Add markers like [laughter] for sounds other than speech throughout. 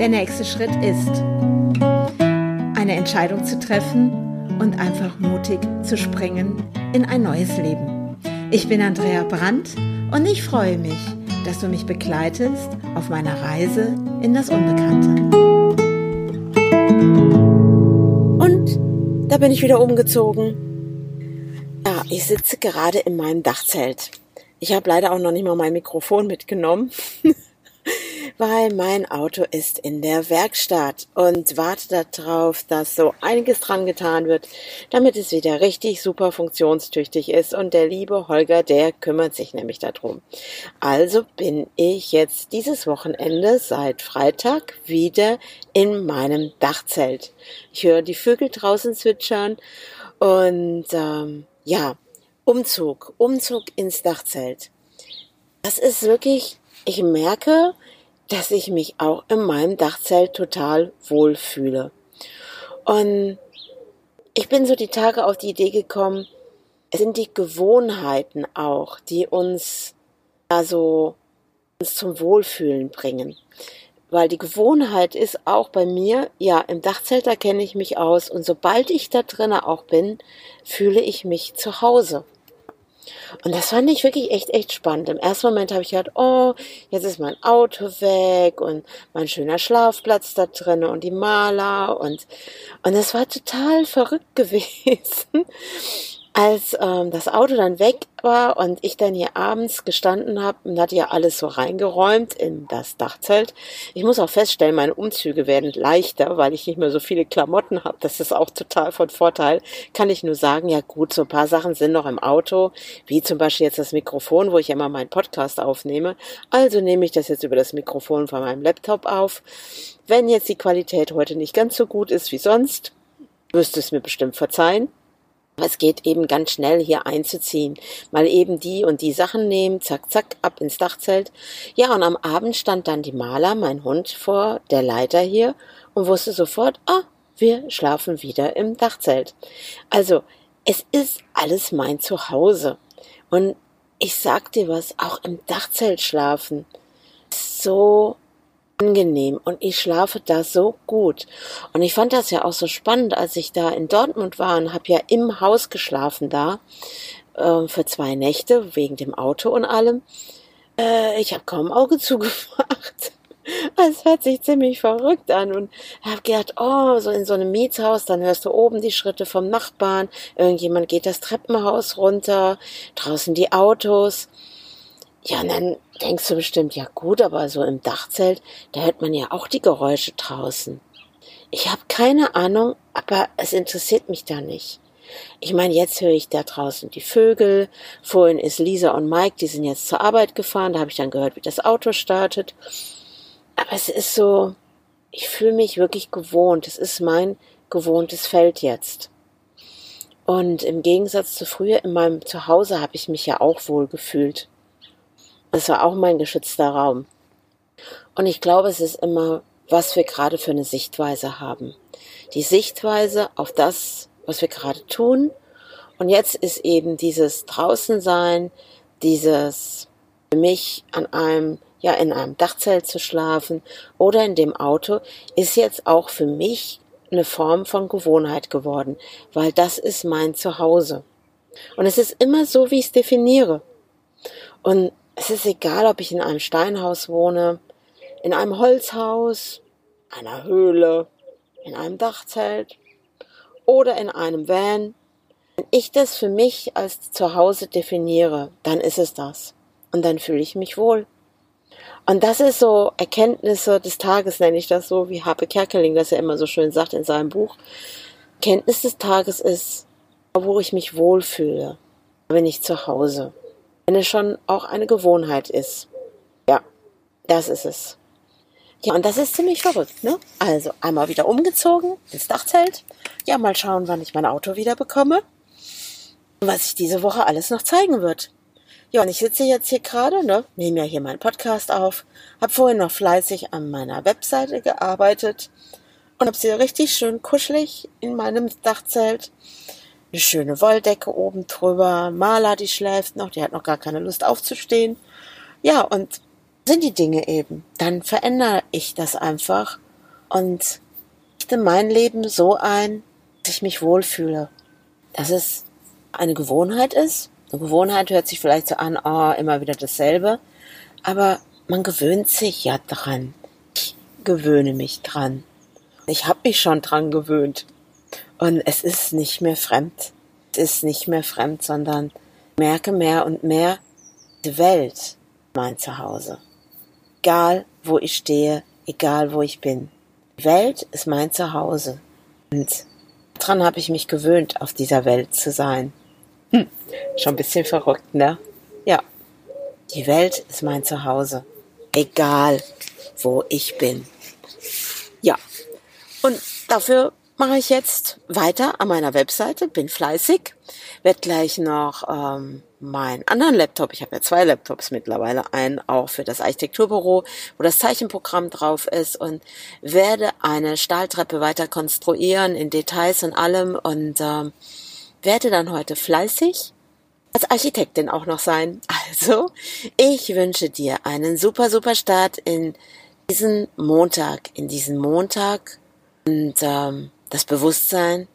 Der nächste Schritt ist, eine Entscheidung zu treffen und einfach mutig zu springen in ein neues Leben. Ich bin Andrea Brandt und ich freue mich, dass du mich begleitest auf meiner Reise in das Unbekannte. Und da bin ich wieder umgezogen. Ja, ich sitze gerade in meinem Dachzelt. Ich habe leider auch noch nicht mal mein Mikrofon mitgenommen. [laughs] weil mein Auto ist in der Werkstatt und warte darauf, dass so einiges dran getan wird, damit es wieder richtig super funktionstüchtig ist. Und der liebe Holger, der kümmert sich nämlich darum. Also bin ich jetzt dieses Wochenende seit Freitag wieder in meinem Dachzelt. Ich höre die Vögel draußen zwitschern und ähm, ja, Umzug, Umzug ins Dachzelt. Das ist wirklich, ich merke, dass ich mich auch in meinem Dachzelt total wohlfühle. Und ich bin so die Tage auf die Idee gekommen, es sind die Gewohnheiten auch, die uns also uns zum Wohlfühlen bringen. Weil die Gewohnheit ist auch bei mir, ja, im Dachzelt da kenne ich mich aus und sobald ich da drinnen auch bin, fühle ich mich zu Hause. Und das fand ich wirklich echt, echt spannend. Im ersten Moment habe ich gedacht, oh, jetzt ist mein Auto weg und mein schöner Schlafplatz da drin und die Maler und, und das war total verrückt [laughs] gewesen als ähm, das Auto dann weg war und ich dann hier abends gestanden habe und hatte ja alles so reingeräumt in das Dachzelt. Ich muss auch feststellen, meine Umzüge werden leichter, weil ich nicht mehr so viele Klamotten habe. Das ist auch total von Vorteil. Kann ich nur sagen, ja gut, so ein paar Sachen sind noch im Auto, wie zum Beispiel jetzt das Mikrofon, wo ich immer meinen Podcast aufnehme. Also nehme ich das jetzt über das Mikrofon von meinem Laptop auf. Wenn jetzt die Qualität heute nicht ganz so gut ist wie sonst, wirst du es mir bestimmt verzeihen. Es geht eben ganz schnell hier einzuziehen. Mal eben die und die Sachen nehmen, zack, zack, ab ins Dachzelt. Ja, und am Abend stand dann die Maler, mein Hund, vor der Leiter hier und wusste sofort, ah, wir schlafen wieder im Dachzelt. Also, es ist alles mein Zuhause. Und ich sag dir was, auch im Dachzelt schlafen. So angenehm und ich schlafe da so gut. Und ich fand das ja auch so spannend, als ich da in Dortmund war und habe ja im Haus geschlafen da äh, für zwei Nächte wegen dem Auto und allem. Äh, ich habe kaum Auge [laughs] zugemacht. Es hört sich ziemlich verrückt an und habe gedacht, oh, so in so einem Mietshaus, dann hörst du oben die Schritte vom Nachbarn, irgendjemand geht das Treppenhaus runter, draußen die Autos. Ja, und dann denkst du bestimmt, ja gut, aber so im Dachzelt, da hört man ja auch die Geräusche draußen. Ich habe keine Ahnung, aber es interessiert mich da nicht. Ich meine, jetzt höre ich da draußen die Vögel. Vorhin ist Lisa und Mike, die sind jetzt zur Arbeit gefahren. Da habe ich dann gehört, wie das Auto startet. Aber es ist so, ich fühle mich wirklich gewohnt. Es ist mein gewohntes Feld jetzt. Und im Gegensatz zu früher in meinem Zuhause habe ich mich ja auch wohl gefühlt. Es war auch mein geschützter Raum. Und ich glaube, es ist immer, was wir gerade für eine Sichtweise haben. Die Sichtweise auf das, was wir gerade tun. Und jetzt ist eben dieses Draußensein, dieses für mich an einem, ja, in einem Dachzelt zu schlafen oder in dem Auto, ist jetzt auch für mich eine Form von Gewohnheit geworden, weil das ist mein Zuhause. Und es ist immer so, wie ich es definiere. Und es ist egal, ob ich in einem Steinhaus wohne, in einem Holzhaus, einer Höhle, in einem Dachzelt oder in einem Van. Wenn ich das für mich als Zuhause definiere, dann ist es das. Und dann fühle ich mich wohl. Und das ist so Erkenntnisse des Tages, nenne ich das so, wie Harpe Kerkeling das ja immer so schön sagt in seinem Buch. Kenntnis des Tages ist, wo ich mich wohlfühle, bin ich zu Hause wenn es schon auch eine Gewohnheit ist. Ja, das ist es. Ja, und das ist ziemlich verrückt, ne? Also einmal wieder umgezogen ins Dachzelt. Ja, mal schauen, wann ich mein Auto wieder bekomme. Und was ich diese Woche alles noch zeigen wird. Ja, und ich sitze jetzt hier gerade, ne, nehme ja hier meinen Podcast auf, habe vorhin noch fleißig an meiner Webseite gearbeitet und habe sie richtig schön kuschelig in meinem Dachzelt eine schöne Wolldecke oben drüber, Maler, die schläft noch, die hat noch gar keine Lust aufzustehen. Ja, und sind die Dinge eben. Dann verändere ich das einfach und richte mein Leben so ein, dass ich mich wohlfühle. Dass es eine Gewohnheit ist. Eine Gewohnheit hört sich vielleicht so an, oh, immer wieder dasselbe. Aber man gewöhnt sich ja dran. Ich gewöhne mich dran. Ich habe mich schon dran gewöhnt. Und es ist nicht mehr fremd. Es ist nicht mehr fremd, sondern merke mehr und mehr, die Welt mein Zuhause. Egal, wo ich stehe, egal, wo ich bin. Die Welt ist mein Zuhause. Und daran habe ich mich gewöhnt, auf dieser Welt zu sein. Hm, schon ein bisschen verrückt, ne? Ja. Die Welt ist mein Zuhause. Egal, wo ich bin. Ja. Und dafür mache ich jetzt weiter an meiner Webseite, bin fleißig, werde gleich noch ähm, meinen anderen Laptop, ich habe ja zwei Laptops mittlerweile, einen auch für das Architekturbüro, wo das Zeichenprogramm drauf ist und werde eine Stahltreppe weiter konstruieren in Details und allem und ähm, werde dann heute fleißig als Architektin auch noch sein. [laughs] Also, ich wünsche dir einen super, super Start in diesen Montag, in diesen Montag und ähm, das Bewusstsein,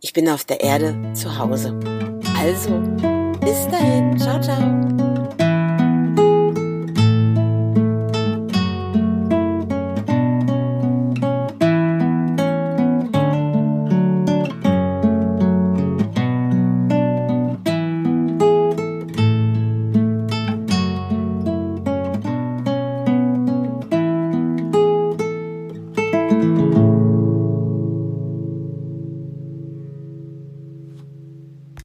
ich bin auf der Erde zu Hause. Also, bis dahin, ciao, ciao.